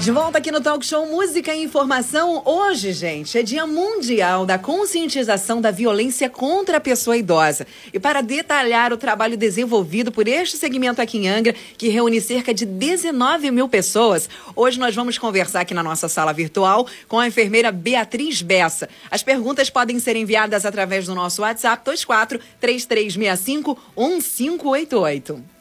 De volta aqui no Talk Show Música e Informação. Hoje, gente, é Dia Mundial da Conscientização da Violência contra a Pessoa Idosa. E para detalhar o trabalho desenvolvido por este segmento aqui em Angra, que reúne cerca de 19 mil pessoas, hoje nós vamos conversar aqui na nossa sala virtual com a enfermeira Beatriz Bessa. As perguntas podem ser enviadas através do nosso WhatsApp 24 3365 1588.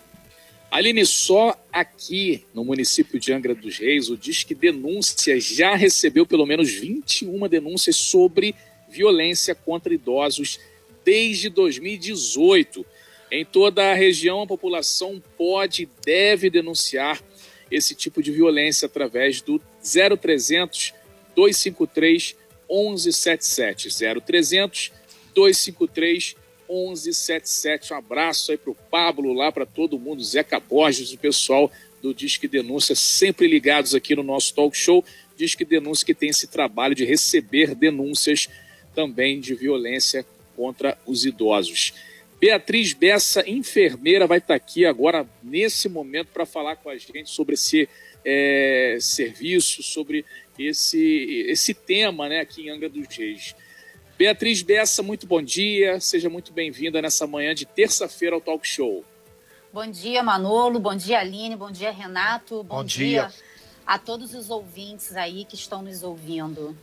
Aline, só aqui no município de Angra dos Reis, o Disque Denúncia já recebeu pelo menos 21 denúncias sobre violência contra idosos desde 2018. Em toda a região, a população pode e deve denunciar esse tipo de violência através do 0300 253 1177. 0300 253 1177. Um abraço aí pro Pablo, lá para todo mundo, Zeca Borges, o pessoal do Disque Denúncia, sempre ligados aqui no nosso talk show. Disque Denúncia que tem esse trabalho de receber denúncias também de violência contra os idosos. Beatriz Bessa, enfermeira, vai estar tá aqui agora, nesse momento, para falar com a gente sobre esse é, serviço, sobre esse, esse tema né, aqui em Angra dos Reis. Beatriz Bessa, muito bom dia. Seja muito bem-vinda nessa manhã de terça-feira ao Talk Show. Bom dia, Manolo. Bom dia, Aline. Bom dia, Renato. Bom, bom dia. dia a todos os ouvintes aí que estão nos ouvindo.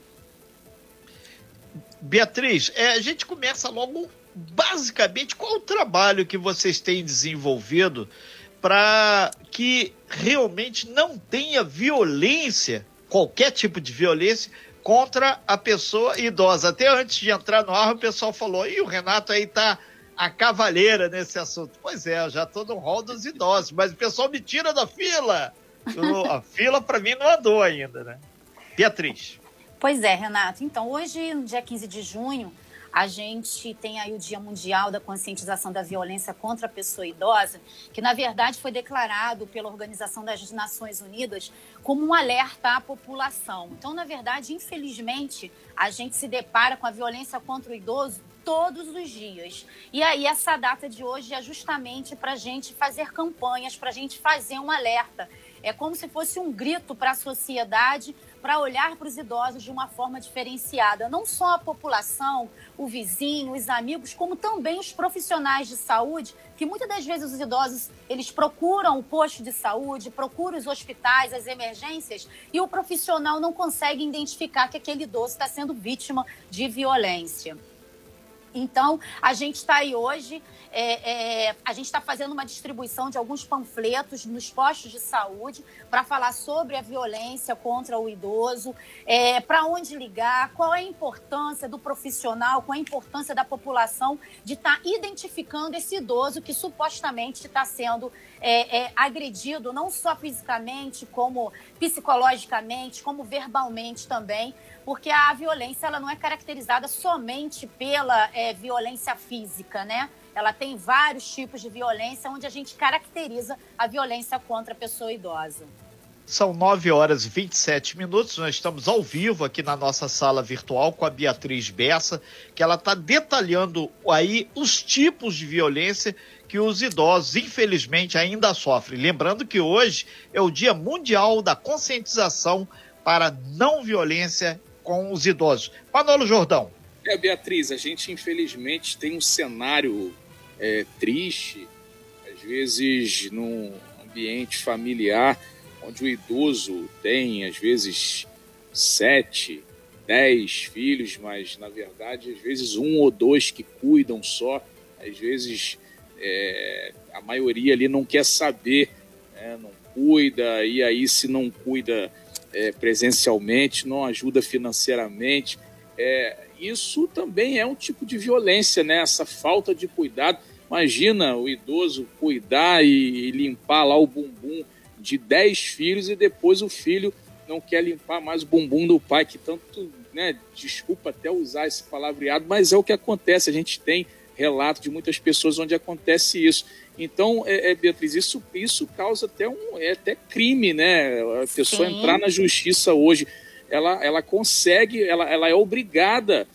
Beatriz, é, a gente começa logo basicamente qual o trabalho que vocês têm desenvolvido para que realmente não tenha violência, qualquer tipo de violência, contra a pessoa idosa. Até antes de entrar no ar, o pessoal falou: e o Renato aí tá a cavaleira nesse assunto. Pois é, eu já tô no rol dos idosos, mas o pessoal me tira da fila. a fila para mim não andou ainda, né? Beatriz. Pois é, Renato. Então, hoje, dia 15 de junho, a gente tem aí o Dia Mundial da Conscientização da Violência contra a Pessoa Idosa, que na verdade foi declarado pela Organização das Nações Unidas como um alerta à população. Então, na verdade, infelizmente, a gente se depara com a violência contra o idoso todos os dias. E aí, essa data de hoje é justamente para a gente fazer campanhas, para a gente fazer um alerta. É como se fosse um grito para a sociedade para olhar para os idosos de uma forma diferenciada. Não só a população, o vizinho, os amigos, como também os profissionais de saúde, que muitas das vezes os idosos eles procuram o posto de saúde, procuram os hospitais, as emergências, e o profissional não consegue identificar que aquele idoso está sendo vítima de violência. Então, a gente está aí hoje, é, é, a gente está fazendo uma distribuição de alguns panfletos nos postos de saúde para falar sobre a violência contra o idoso, é, para onde ligar, qual é a importância do profissional, qual é a importância da população de estar tá identificando esse idoso que supostamente está sendo é, é, agredido, não só fisicamente, como psicologicamente, como verbalmente também porque a violência ela não é caracterizada somente pela é, violência física, né? Ela tem vários tipos de violência, onde a gente caracteriza a violência contra a pessoa idosa. São 9 horas e 27 minutos. Nós estamos ao vivo aqui na nossa sala virtual com a Beatriz Bessa, que ela está detalhando aí os tipos de violência que os idosos, infelizmente, ainda sofrem. Lembrando que hoje é o Dia Mundial da Conscientização para Não Violência com os idosos. Manolo Jordão. É, Beatriz, a gente infelizmente tem um cenário é, triste, às vezes num ambiente familiar, onde o idoso tem, às vezes, sete, dez filhos, mas na verdade, às vezes um ou dois que cuidam só, às vezes é, a maioria ali não quer saber, né, não cuida, e aí se não cuida é, presencialmente, não ajuda financeiramente. É, isso também é um tipo de violência, né? Essa falta de cuidado. Imagina o idoso cuidar e, e limpar lá o bumbum de 10 filhos e depois o filho não quer limpar mais o bumbum do pai, que tanto, né, desculpa até usar esse palavreado, mas é o que acontece. A gente tem relato de muitas pessoas onde acontece isso. Então, é, é, Beatriz, isso, isso causa até um é até crime, né? A pessoa Sim. entrar na justiça hoje, ela, ela consegue, ela, ela é obrigada.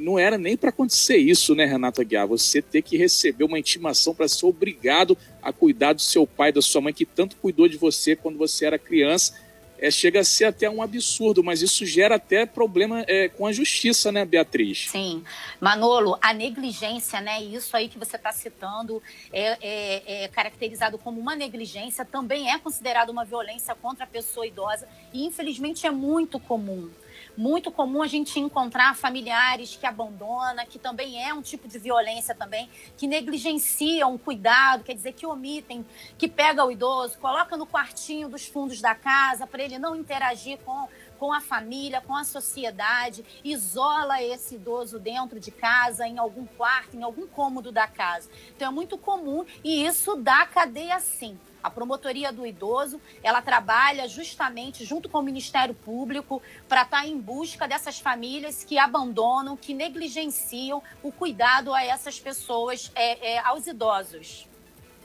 Não era nem para acontecer isso, né, Renato Aguiar? Você ter que receber uma intimação para ser obrigado a cuidar do seu pai, da sua mãe, que tanto cuidou de você quando você era criança. É, chega a ser até um absurdo, mas isso gera até problema é, com a justiça, né, Beatriz? Sim. Manolo, a negligência, né? Isso aí que você está citando é, é, é, caracterizado como uma negligência, também é considerado uma violência contra a pessoa idosa e, infelizmente, é muito comum muito comum a gente encontrar familiares que abandonam, que também é um tipo de violência também, que negligenciam o cuidado, quer dizer, que omitem, que pega o idoso, coloca no quartinho dos fundos da casa para ele não interagir com com a família, com a sociedade, isola esse idoso dentro de casa, em algum quarto, em algum cômodo da casa. Então é muito comum e isso dá cadeia sim. A promotoria do idoso, ela trabalha justamente junto com o Ministério Público para estar tá em busca dessas famílias que abandonam, que negligenciam o cuidado a essas pessoas, é, é, aos idosos.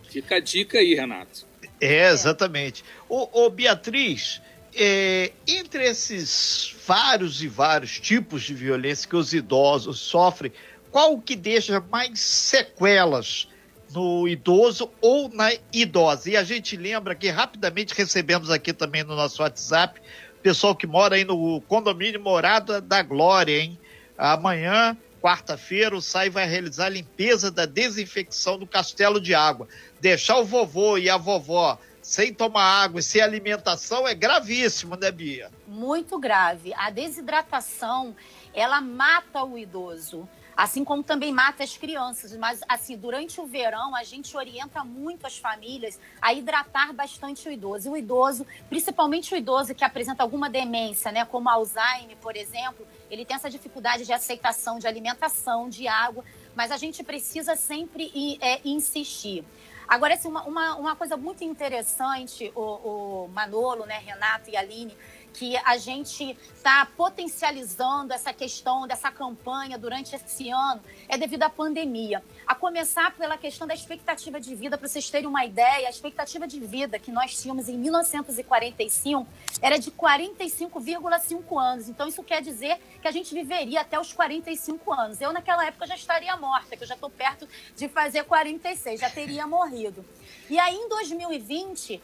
Fica a dica aí, Renato. É, exatamente. Ô, ô Beatriz, é, entre esses vários e vários tipos de violência que os idosos sofrem, qual que deixa mais sequelas no idoso ou na idosa. E a gente lembra que rapidamente recebemos aqui também no nosso WhatsApp, pessoal que mora aí no condomínio Morada da Glória, hein? Amanhã, quarta-feira, o SAI vai realizar a limpeza da desinfecção do castelo de água. Deixar o vovô e a vovó sem tomar água e sem alimentação é gravíssimo, né, Bia? Muito grave. A desidratação, ela mata o idoso assim como também mata as crianças. Mas, assim, durante o verão, a gente orienta muito as famílias a hidratar bastante o idoso. E o idoso, principalmente o idoso que apresenta alguma demência, né, como Alzheimer, por exemplo, ele tem essa dificuldade de aceitação de alimentação, de água, mas a gente precisa sempre é, insistir. Agora, assim, uma, uma, uma, coisa muito interessante, o, o Manolo, né, Renato e Aline, que a gente está potencializando essa questão dessa campanha durante esse ano é devido à pandemia. A começar pela questão da expectativa de vida, para vocês terem uma ideia, a expectativa de vida que nós tínhamos em 1945 era de 45,5 anos. Então, isso quer dizer que a gente viveria até os 45 anos. Eu, naquela época, já estaria morta, que eu já estou perto de fazer 46, já teria morrido. E aí, em 2020,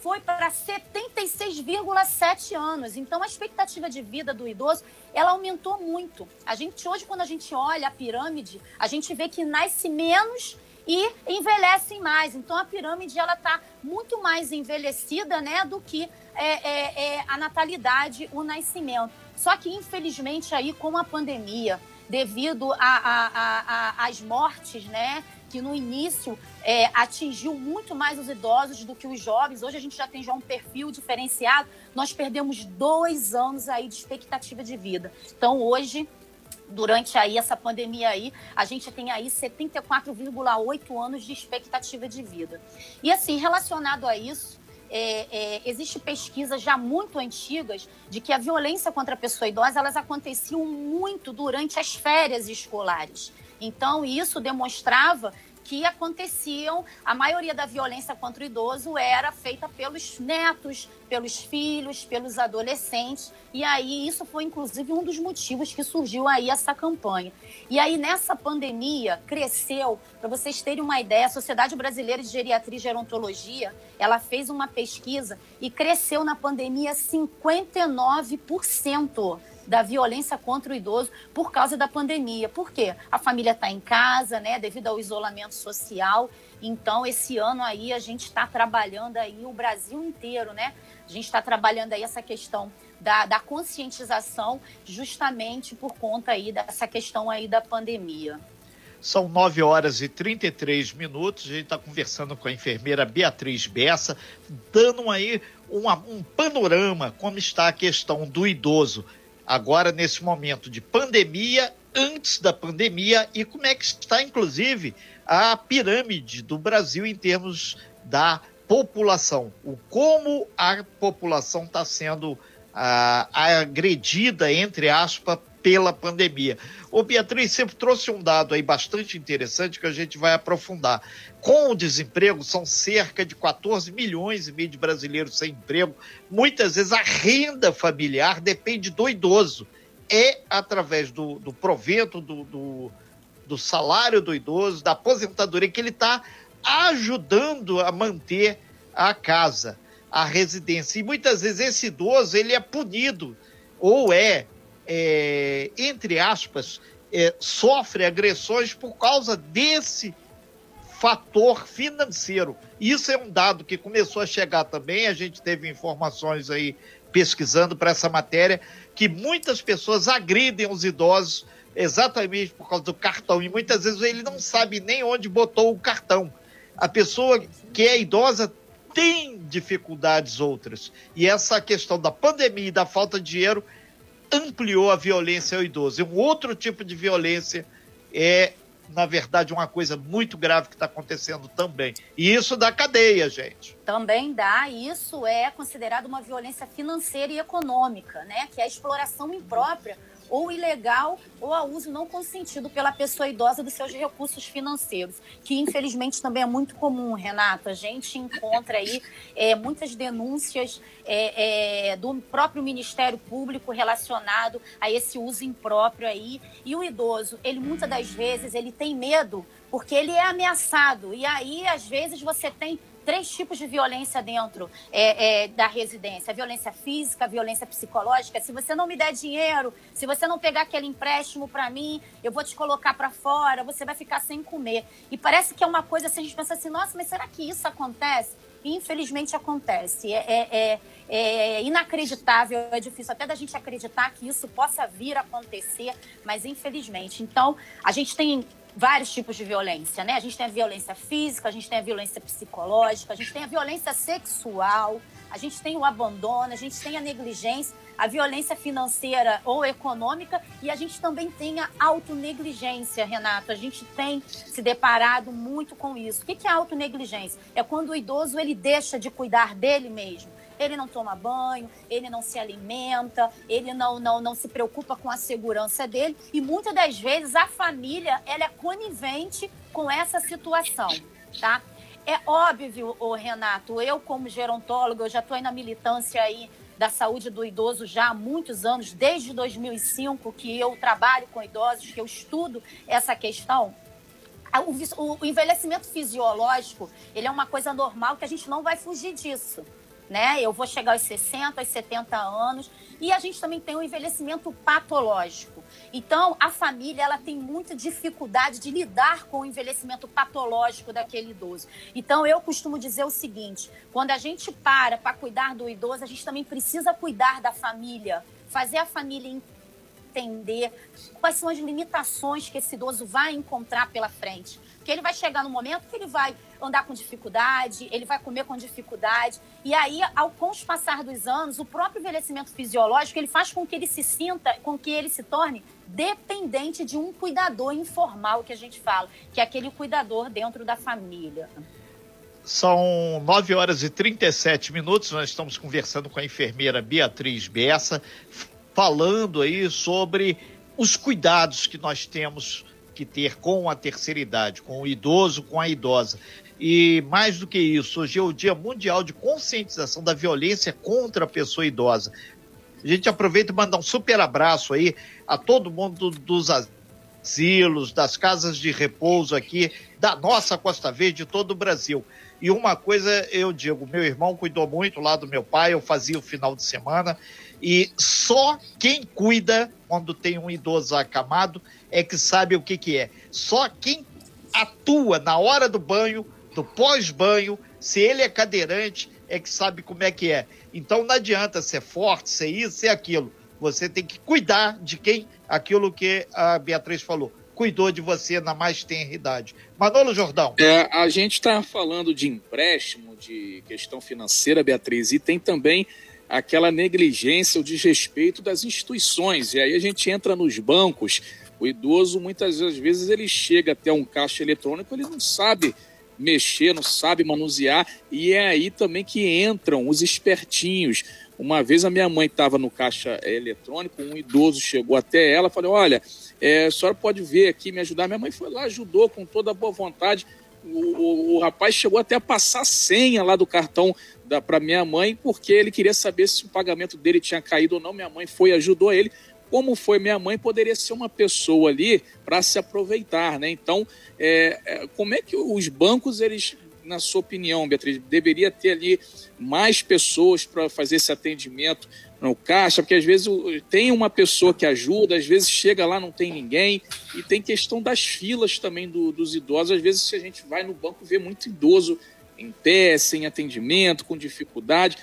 foi para 76,7 anos. Então, a expectativa de vida do idoso, ela aumentou muito. A gente hoje, quando a gente olha a pirâmide, a gente vê que nasce menos e envelhecem mais. Então, a pirâmide ela está muito mais envelhecida, né, do que é, é, é, a natalidade, o nascimento. Só que, infelizmente, aí com a pandemia, devido às mortes, né, que no início é, atingiu muito mais os idosos do que os jovens. Hoje a gente já tem já um perfil diferenciado. Nós perdemos dois anos aí de expectativa de vida. Então hoje durante aí essa pandemia aí, a gente tem aí 74,8 anos de expectativa de vida. E assim, relacionado a isso, é, é, existe pesquisas já muito antigas de que a violência contra a pessoa idosa elas aconteciam muito durante as férias escolares. Então, isso demonstrava que aconteciam, a maioria da violência contra o idoso era feita pelos netos, pelos filhos, pelos adolescentes, e aí isso foi inclusive um dos motivos que surgiu aí essa campanha. E aí nessa pandemia cresceu, para vocês terem uma ideia, a Sociedade Brasileira de Geriatria e Gerontologia, ela fez uma pesquisa e cresceu na pandemia 59% da violência contra o idoso por causa da pandemia. Por quê? A família está em casa, né, devido ao isolamento social. Então, esse ano aí a gente está trabalhando aí o Brasil inteiro, né? A gente está trabalhando aí essa questão da, da, conscientização justamente por conta aí dessa questão aí da pandemia. São 9 horas e 33 minutos. A gente está conversando com a enfermeira Beatriz Bessa, dando aí uma, um panorama como está a questão do idoso agora nesse momento de pandemia, antes da pandemia e como é que está, inclusive, a pirâmide do Brasil em termos da população, o como a população está sendo ah, agredida, entre aspas, pela pandemia. O Beatriz sempre trouxe um dado aí bastante interessante que a gente vai aprofundar. Com o desemprego, são cerca de 14 milhões e meio de brasileiros sem emprego. Muitas vezes a renda familiar depende do idoso. É através do, do provento, do, do, do salário do idoso, da aposentadoria, que ele está ajudando a manter a casa, a residência. E muitas vezes esse idoso ele é punido ou é, é entre aspas, é, sofre agressões por causa desse fator financeiro. Isso é um dado que começou a chegar também, a gente teve informações aí pesquisando para essa matéria, que muitas pessoas agridem os idosos exatamente por causa do cartão. E muitas vezes ele não sabe nem onde botou o cartão. A pessoa que é idosa tem dificuldades outras. E essa questão da pandemia e da falta de dinheiro ampliou a violência ao idoso. E um outro tipo de violência é, na verdade, uma coisa muito grave que está acontecendo também. E isso dá cadeia, gente. Também dá, isso é considerado uma violência financeira e econômica, né? Que é a exploração imprópria ou ilegal ou a uso não consentido pela pessoa idosa dos seus recursos financeiros, que infelizmente também é muito comum, Renato. A gente encontra aí é, muitas denúncias é, é, do próprio Ministério Público relacionado a esse uso impróprio aí. E o idoso, ele muitas das vezes ele tem medo porque ele é ameaçado. E aí, às vezes, você tem três tipos de violência dentro é, é, da residência: violência física, violência psicológica. Se você não me der dinheiro, se você não pegar aquele empréstimo para mim, eu vou te colocar para fora, você vai ficar sem comer. E parece que é uma coisa assim, a gente pensa assim: nossa, mas será que isso acontece? Infelizmente acontece. É, é, é, é, inacreditável, é difícil até da gente acreditar que isso possa vir a acontecer, mas infelizmente. Então, a gente tem vários tipos de violência, né? A gente tem a violência física, a gente tem a violência psicológica, a gente tem a violência sexual, a gente tem o abandono, a gente tem a negligência, a violência financeira ou econômica e a gente também tem a autonegligência, Renato. A gente tem se deparado muito com isso. O que é autonegligência? É quando o idoso ele deixa de cuidar dele mesmo ele não toma banho, ele não se alimenta, ele não, não, não se preocupa com a segurança dele e muitas das vezes a família ela é conivente com essa situação, tá? É óbvio, o Renato, eu como gerontólogo, eu já estou aí na militância aí da saúde do idoso já há muitos anos, desde 2005 que eu trabalho com idosos, que eu estudo essa questão. O, o envelhecimento fisiológico, ele é uma coisa normal que a gente não vai fugir disso né? Eu vou chegar aos 60, aos 70 anos e a gente também tem um envelhecimento patológico. Então, a família ela tem muita dificuldade de lidar com o envelhecimento patológico daquele idoso. Então, eu costumo dizer o seguinte: quando a gente para para cuidar do idoso, a gente também precisa cuidar da família, fazer a família entender quais são as limitações que esse idoso vai encontrar pela frente. Porque ele vai chegar no momento que ele vai andar com dificuldade, ele vai comer com dificuldade. E aí, ao com o passar dos anos, o próprio envelhecimento fisiológico, ele faz com que ele se sinta, com que ele se torne dependente de um cuidador informal que a gente fala, que é aquele cuidador dentro da família. São 9 horas e 37 minutos. Nós estamos conversando com a enfermeira Beatriz Bessa, falando aí sobre os cuidados que nós temos que ter com a terceira idade, com o idoso, com a idosa. E mais do que isso, hoje é o Dia Mundial de Conscientização da Violência contra a Pessoa Idosa. A gente aproveita e manda um super abraço aí a todo mundo dos asilos, das casas de repouso aqui, da nossa Costa Verde, de todo o Brasil. E uma coisa eu digo, meu irmão cuidou muito lá do meu pai, eu fazia o final de semana, e só quem cuida quando tem um idoso acamado é que sabe o que, que é. Só quem atua na hora do banho, do pós-banho, se ele é cadeirante, é que sabe como é que é. Então não adianta ser forte, ser isso, ser aquilo. Você tem que cuidar de quem, aquilo que a Beatriz falou, cuidou de você na mais tenra idade. Manolo Jordão. É, a gente está falando de empréstimo, de questão financeira, Beatriz, e tem também aquela negligência, o desrespeito das instituições. E aí a gente entra nos bancos o idoso, muitas vezes, ele chega até um caixa eletrônico, ele não sabe mexer, não sabe manusear, e é aí também que entram os espertinhos. Uma vez a minha mãe estava no caixa eletrônico, um idoso chegou até ela, falou: Olha, é, a senhora pode ver aqui, me ajudar. Minha mãe foi lá, ajudou com toda a boa vontade. O, o, o rapaz chegou até a passar a senha lá do cartão para minha mãe, porque ele queria saber se o pagamento dele tinha caído ou não. Minha mãe foi ajudou ele, como foi minha mãe, poderia ser uma pessoa ali para se aproveitar, né? Então, é, é, como é que os bancos, eles, na sua opinião, Beatriz, deveria ter ali mais pessoas para fazer esse atendimento no caixa? Porque às vezes tem uma pessoa que ajuda, às vezes chega lá não tem ninguém e tem questão das filas também do, dos idosos. Às vezes se a gente vai no banco vê muito idoso em pé, sem atendimento, com dificuldade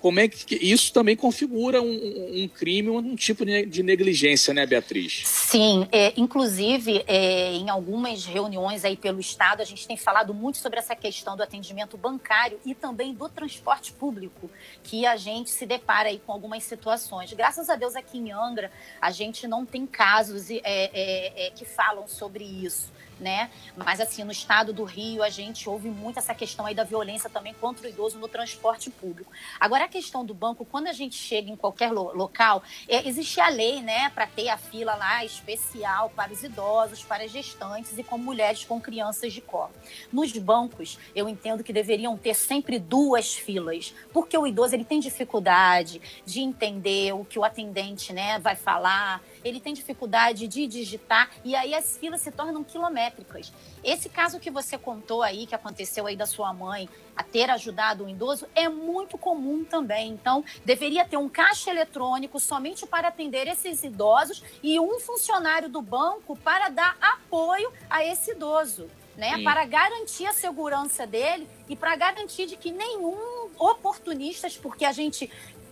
como é que isso também configura um, um crime, um tipo de negligência, né, Beatriz? Sim, é, inclusive é, em algumas reuniões aí pelo Estado, a gente tem falado muito sobre essa questão do atendimento bancário e também do transporte público, que a gente se depara aí com algumas situações. Graças a Deus aqui em Angra, a gente não tem casos é, é, é que falam sobre isso né? Mas assim, no estado do Rio, a gente ouve muito essa questão aí da violência também contra o idoso no transporte público. Agora, a questão do banco, quando a gente chega em qualquer lo local, é, existe a lei, né, para ter a fila lá especial para os idosos, para as gestantes e com mulheres com crianças de colo. Nos bancos, eu entendo que deveriam ter sempre duas filas, porque o idoso ele tem dificuldade de entender o que o atendente, né, vai falar, ele tem dificuldade de digitar e aí as filas se tornam quilométricas. Esse caso que você contou aí, que aconteceu aí da sua mãe, a ter ajudado um idoso, é muito comum também. Então, deveria ter um caixa eletrônico somente para atender esses idosos e um funcionário do banco para dar apoio a esse idoso. Né, para garantir a segurança dele e para garantir de que nenhum oportunistas, porque a gente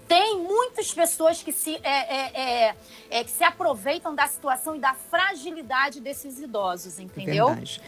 tem muitas pessoas que se, é, é, é, é, que se aproveitam da situação e da fragilidade desses idosos, entendeu? Verdade.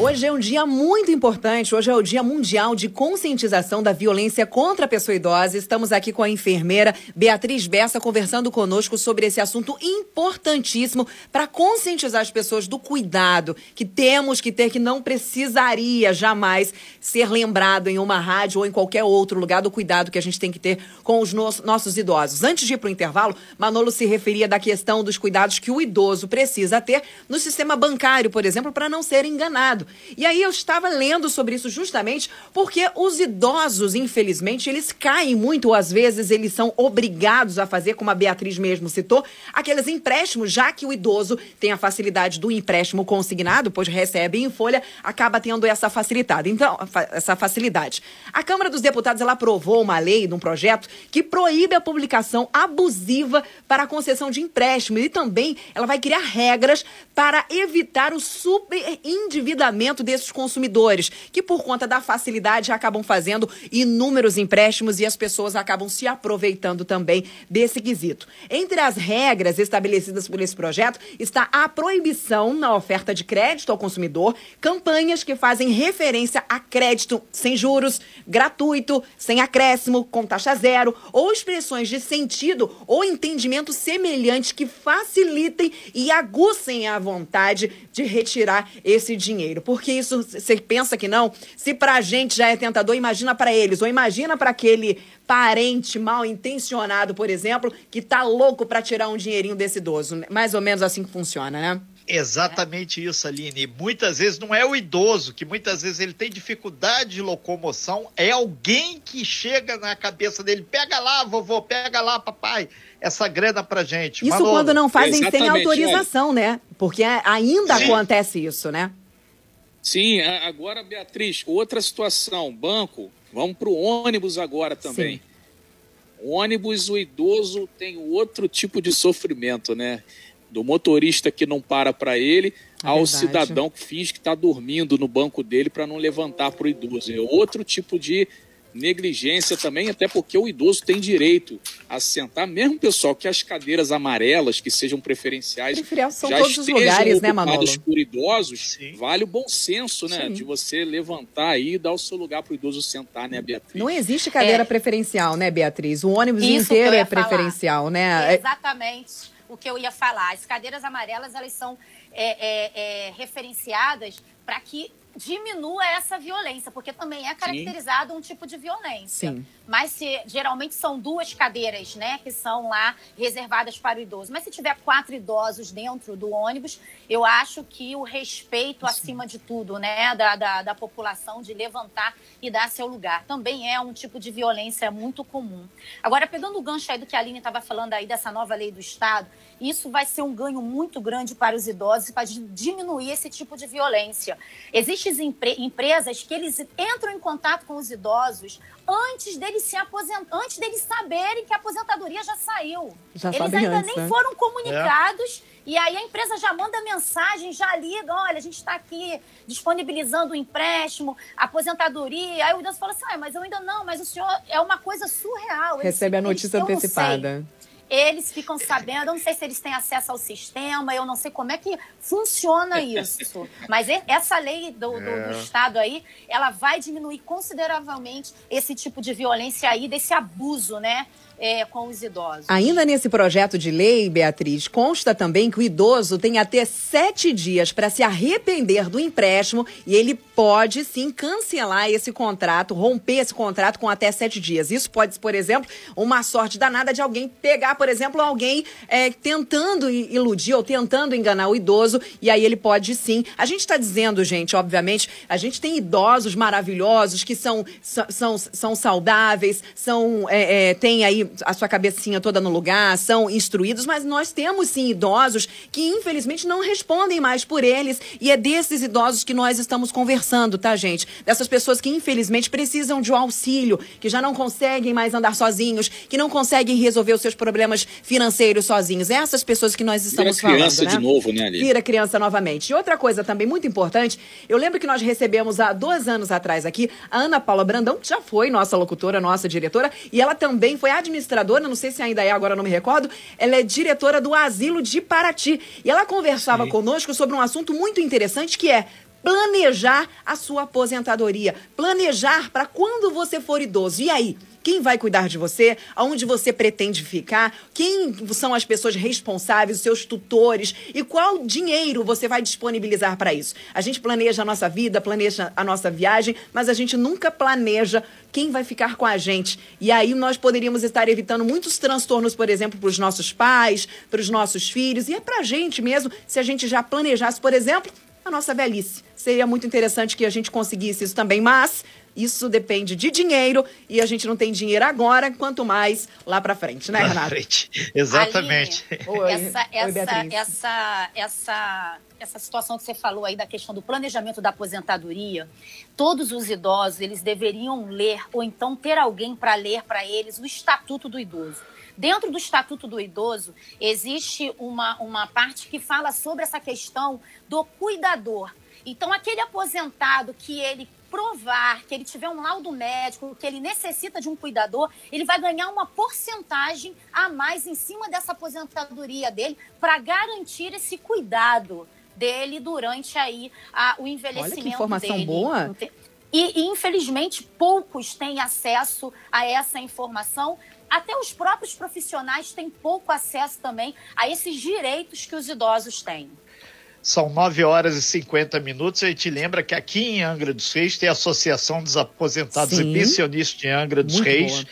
Hoje é um dia muito importante. Hoje é o Dia Mundial de Conscientização da Violência contra a Pessoa Idosa. Estamos aqui com a enfermeira Beatriz Bessa conversando conosco sobre esse assunto importantíssimo para conscientizar as pessoas do cuidado que temos que ter, que não precisaria jamais ser lembrado em uma rádio ou em qualquer outro lugar do cuidado que a gente tem que ter com os nossos nossos idosos. Antes de ir para o intervalo, Manolo se referia da questão dos cuidados que o idoso precisa ter no sistema bancário, por exemplo, para não ser enganado. E aí eu estava lendo sobre isso justamente porque os idosos, infelizmente, eles caem muito, ou às vezes eles são obrigados a fazer, como a Beatriz mesmo citou, aqueles empréstimos, já que o idoso tem a facilidade do empréstimo consignado, pois recebe em folha, acaba tendo essa facilidade. Então, essa facilidade. A Câmara dos Deputados ela aprovou uma lei, num projeto que proíbe a publicação abusiva para a concessão de empréstimo e também ela vai criar regras para evitar o superendividamento desses consumidores, que por conta da facilidade acabam fazendo inúmeros empréstimos e as pessoas acabam se aproveitando também desse quesito. Entre as regras estabelecidas por esse projeto está a proibição na oferta de crédito ao consumidor, campanhas que fazem referência a crédito sem juros, gratuito, sem acréscimo, com taxa zero ou expressões de sentido ou entendimento semelhante que facilitem e aguçem a vontade de retirar esse dinheiro. Porque isso, você pensa que não? Se pra gente já é tentador, imagina para eles, ou imagina para aquele parente mal intencionado, por exemplo, que tá louco para tirar um dinheirinho desse idoso. Mais ou menos assim que funciona, né? Exatamente isso, Aline. Muitas vezes não é o idoso, que muitas vezes ele tem dificuldade de locomoção, é alguém que chega na cabeça dele, pega lá, vovô, pega lá, papai, essa grana pra gente. Isso Manolo. quando não fazem é sem autorização, né? Porque ainda Sim. acontece isso, né? Sim, agora, Beatriz, outra situação, banco, vamos pro ônibus agora também. Sim. O ônibus, o idoso tem outro tipo de sofrimento, né? do motorista que não para para ele é ao cidadão que finge que está dormindo no banco dele para não levantar para o idoso. É outro tipo de negligência também, até porque o idoso tem direito a sentar, mesmo pessoal que as cadeiras amarelas que sejam preferenciais são já todos os lugares, né, Manolo? por idosos, Sim. vale o bom senso, né, Sim. de você levantar aí e dar o seu lugar para o idoso sentar, né, Beatriz? Não existe cadeira é. preferencial, né, Beatriz? O ônibus Isso inteiro é falar. preferencial, né? Exatamente o que eu ia falar. As cadeiras amarelas, elas são é, é, é, referenciadas para que diminua essa violência, porque também é caracterizado Sim. um tipo de violência. Sim. Mas se geralmente são duas cadeiras, né, que são lá reservadas para o idoso. Mas se tiver quatro idosos dentro do ônibus, eu acho que o respeito Sim. acima de tudo, né, da, da, da população de levantar e dar seu lugar, também é um tipo de violência muito comum. Agora, pegando o gancho aí do que a Aline estava falando aí dessa nova lei do Estado, isso vai ser um ganho muito grande para os idosos para diminuir esse tipo de violência. Existem empre empresas que eles entram em contato com os idosos antes deles se aposentar, antes deles saberem que a aposentadoria já saiu. Já eles ainda antes, nem né? foram comunicados. É. E aí a empresa já manda mensagem, já liga, olha, a gente está aqui disponibilizando o empréstimo, aposentadoria. Aí o idoso fala assim, ah, mas eu ainda não, mas o senhor é uma coisa surreal. Recebe eles, a notícia antecipada eles ficam sabendo, eu não sei se eles têm acesso ao sistema, eu não sei como é que funciona isso. Mas essa lei do, do, é. do, Estado aí, ela vai diminuir consideravelmente esse tipo de violência aí, desse abuso, né? É, com os idosos. Ainda nesse projeto de lei, Beatriz, consta também que o idoso tem até sete dias para se arrepender do empréstimo e ele pode sim cancelar esse contrato, romper esse contrato com até sete dias. Isso pode, por exemplo, uma sorte danada de alguém pegar, por exemplo, alguém é, tentando iludir ou tentando enganar o idoso e aí ele pode sim. A gente está dizendo, gente, obviamente, a gente tem idosos maravilhosos que são, são, são saudáveis, são é, é, tem aí a sua cabecinha toda no lugar, são instruídos, mas nós temos sim idosos que infelizmente não respondem mais por eles e é desses idosos que nós estamos conversando, tá, gente? Dessas pessoas que infelizmente precisam de um auxílio, que já não conseguem mais andar sozinhos, que não conseguem resolver os seus problemas financeiros sozinhos. Essas pessoas que nós estamos Vira falando, criança né? de novo, né, Aline? Vira criança novamente. E outra coisa também muito importante, eu lembro que nós recebemos há dois anos atrás aqui a Ana Paula Brandão, que já foi nossa locutora, nossa diretora, e ela também foi administradora administradora, não sei se ainda é, agora não me recordo, ela é diretora do Asilo de Paraty. E ela conversava Sim. conosco sobre um assunto muito interessante que é planejar a sua aposentadoria. Planejar para quando você for idoso. E aí? Quem vai cuidar de você? Aonde você pretende ficar? Quem são as pessoas responsáveis, os seus tutores? E qual dinheiro você vai disponibilizar para isso? A gente planeja a nossa vida, planeja a nossa viagem, mas a gente nunca planeja quem vai ficar com a gente. E aí nós poderíamos estar evitando muitos transtornos, por exemplo, para os nossos pais, para os nossos filhos. E é para a gente mesmo, se a gente já planejasse, por exemplo, a nossa velhice. Seria muito interessante que a gente conseguisse isso também, mas isso depende de dinheiro e a gente não tem dinheiro agora, quanto mais lá para frente, né, Renata? Frente. Exatamente. Oi, essa, essa, essa, essa, essa situação que você falou aí da questão do planejamento da aposentadoria, todos os idosos eles deveriam ler ou então ter alguém para ler para eles o Estatuto do Idoso. Dentro do Estatuto do Idoso, existe uma, uma parte que fala sobre essa questão do cuidador. Então, aquele aposentado que ele provar que ele tiver um laudo médico, que ele necessita de um cuidador, ele vai ganhar uma porcentagem a mais em cima dessa aposentadoria dele para garantir esse cuidado dele durante aí a, o envelhecimento Olha que informação dele. boa. E, e, infelizmente, poucos têm acesso a essa informação. Até os próprios profissionais têm pouco acesso também a esses direitos que os idosos têm. São 9 horas e 50 minutos. A gente lembra que aqui em Angra dos Reis tem a Associação dos Aposentados Sim. e Pensionistas de Angra dos Muito Reis. Boa.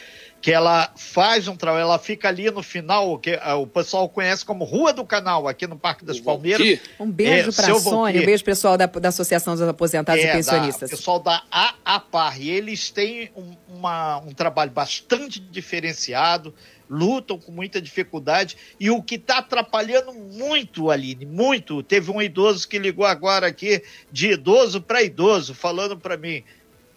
Que ela faz um trabalho, ela fica ali no final, que uh, o pessoal conhece como Rua do Canal, aqui no Parque das Palmeiras. Um beijo é, para a Sônia, um beijo pessoal da, da Associação dos Aposentados é, e Pensionistas. O pessoal da AAPAR, e eles têm um, uma, um trabalho bastante diferenciado lutam com muita dificuldade. E o que está atrapalhando muito, Aline, muito. Teve um idoso que ligou agora aqui, de idoso para idoso, falando para mim: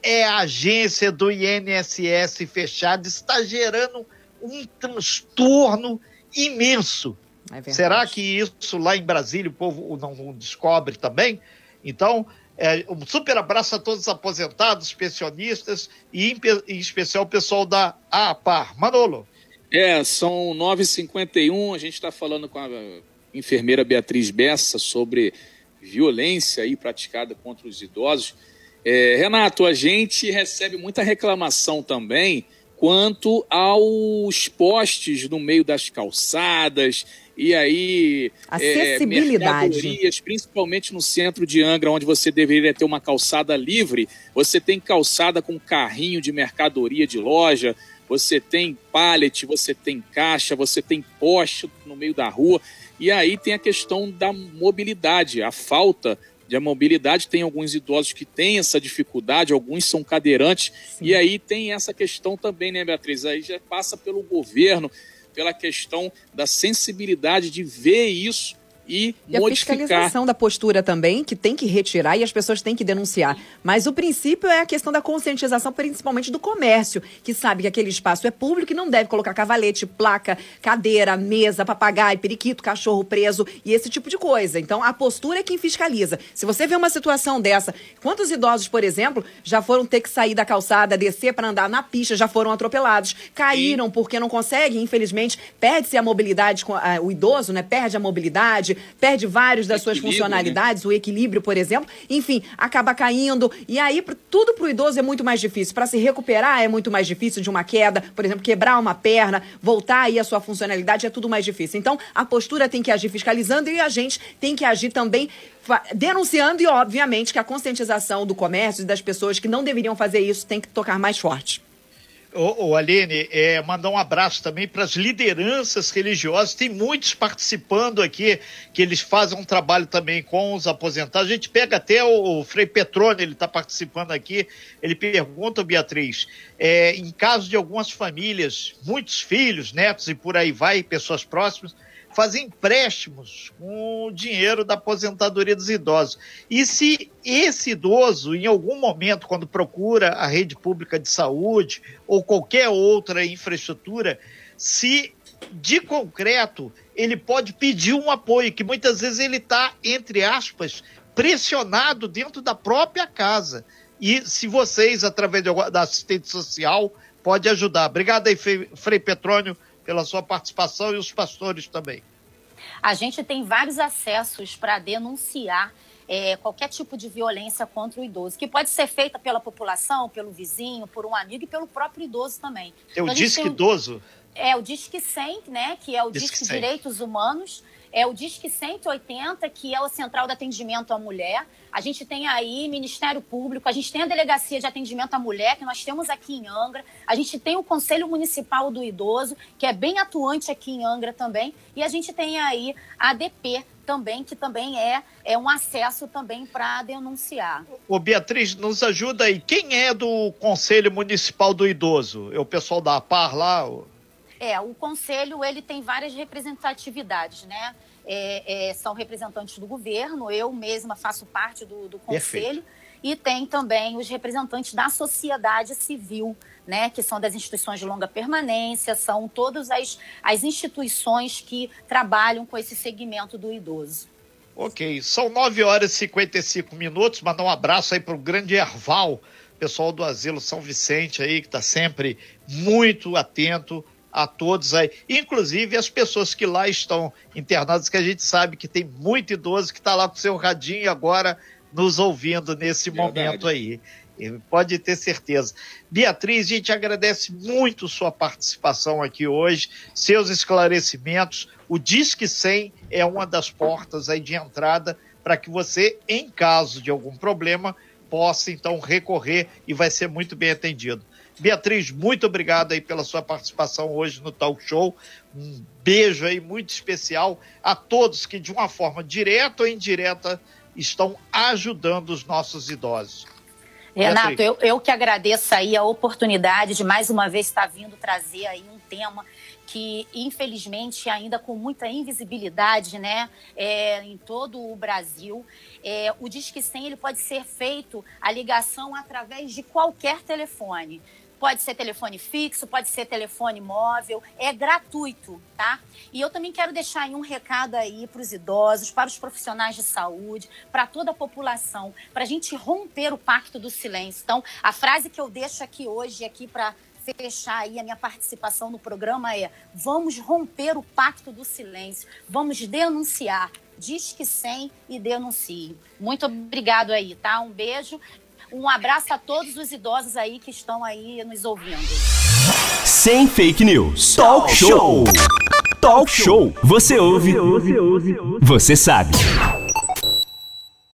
é a agência do INSS fechada, está gerando um transtorno imenso. É Será que isso lá em Brasília o povo não descobre também? Então, é, um super abraço a todos os aposentados, pensionistas e em, em especial o pessoal da APAR. Manolo. É, são 9h51, a gente está falando com a enfermeira Beatriz Bessa sobre violência aí praticada contra os idosos. É, Renato, a gente recebe muita reclamação também quanto aos postes no meio das calçadas e aí acessibilidade, é, principalmente no centro de Angra, onde você deveria ter uma calçada livre, você tem calçada com carrinho de mercadoria de loja, você tem pallet, você tem caixa, você tem poste no meio da rua, e aí tem a questão da mobilidade, a falta de mobilidade. Tem alguns idosos que têm essa dificuldade, alguns são cadeirantes, Sim. e aí tem essa questão também, né, Beatriz? Aí já passa pelo governo, pela questão da sensibilidade de ver isso e, e modificar. a fiscalização da postura também, que tem que retirar e as pessoas têm que denunciar. Mas o princípio é a questão da conscientização, principalmente do comércio, que sabe que aquele espaço é público e não deve colocar cavalete, placa, cadeira, mesa, papagaio, periquito, cachorro preso e esse tipo de coisa. Então, a postura é quem fiscaliza. Se você vê uma situação dessa, quantos idosos, por exemplo, já foram ter que sair da calçada, descer para andar na pista, já foram atropelados, caíram e... porque não conseguem, infelizmente, perde-se a mobilidade, o idoso, né, perde a mobilidade, perde vários das suas né? funcionalidades, né? o equilíbrio, por exemplo, enfim, acaba caindo. E aí, tudo para o idoso é muito mais difícil. Para se recuperar é muito mais difícil de uma queda, por exemplo, quebrar uma perna, voltar aí a sua funcionalidade é tudo mais difícil. Então, a postura tem que agir fiscalizando e a gente tem que agir também denunciando e, obviamente, que a conscientização do comércio e das pessoas que não deveriam fazer isso tem que tocar mais forte. Ô, ô Aline, é, mandar um abraço também para as lideranças religiosas. Tem muitos participando aqui, que eles fazem um trabalho também com os aposentados. A gente pega até o, o Frei Petrone, ele está participando aqui. Ele pergunta, Beatriz, é, em caso de algumas famílias, muitos filhos, netos e por aí vai, pessoas próximas, fazer empréstimos com o dinheiro da aposentadoria dos idosos. E se esse idoso, em algum momento, quando procura a rede pública de saúde ou qualquer outra infraestrutura, se de concreto ele pode pedir um apoio, que muitas vezes ele está, entre aspas, pressionado dentro da própria casa. E se vocês, através da assistente social, pode ajudar. Obrigado aí, Frei Petrônio pela sua participação e os pastores também. A gente tem vários acessos para denunciar é, qualquer tipo de violência contra o idoso, que pode ser feita pela população, pelo vizinho, por um amigo e pelo próprio idoso também. Eu então, disse que idoso? É o Disque 100, né, que é o Disque, Disque Direitos Humanos, é o Disque 180, que é o Central de Atendimento à Mulher. A gente tem aí Ministério Público, a gente tem a Delegacia de Atendimento à Mulher, que nós temos aqui em Angra, a gente tem o Conselho Municipal do Idoso, que é bem atuante aqui em Angra também, e a gente tem aí a ADP também, que também é, é um acesso também para denunciar. Ô Beatriz, nos ajuda aí, quem é do Conselho Municipal do Idoso? É o pessoal da APAR lá? É, o conselho ele tem várias representatividades, né? É, é, são representantes do governo, eu mesma faço parte do, do conselho, Perfeito. e tem também os representantes da sociedade civil, né? Que são das instituições de longa permanência, são todas as, as instituições que trabalham com esse segmento do idoso. Ok, são 9 horas e 55 minutos. Mandar um abraço aí para o grande Erval, pessoal do Asilo São Vicente aí, que está sempre muito atento a todos aí, inclusive as pessoas que lá estão internadas, que a gente sabe que tem muito idoso que está lá com seu radinho agora nos ouvindo nesse Verdade. momento aí. Pode ter certeza. Beatriz, a gente agradece muito sua participação aqui hoje, seus esclarecimentos. O Disque 100 é uma das portas aí de entrada para que você, em caso de algum problema, possa então recorrer e vai ser muito bem atendido. Beatriz, muito obrigado aí pela sua participação hoje no Talk Show. Um beijo aí muito especial a todos que, de uma forma direta ou indireta, estão ajudando os nossos idosos. Renato, eu, eu que agradeço aí a oportunidade de mais uma vez estar vindo trazer aí um tema que infelizmente ainda com muita invisibilidade, né, é, em todo o Brasil, é, o Disque 100 ele pode ser feito a ligação através de qualquer telefone. Pode ser telefone fixo, pode ser telefone móvel, é gratuito, tá? E eu também quero deixar aí um recado aí para os idosos, para os profissionais de saúde, para toda a população, para a gente romper o pacto do silêncio. Então, a frase que eu deixo aqui hoje, aqui para fechar aí a minha participação no programa é: vamos romper o pacto do silêncio, vamos denunciar. Diz que sem e denuncie. Muito obrigado aí, tá? Um beijo Um abraço a todos os idosos aí que estão aí nos ouvindo. Sem fake news. Talk show. Talk show. Você ouve. Você sabe.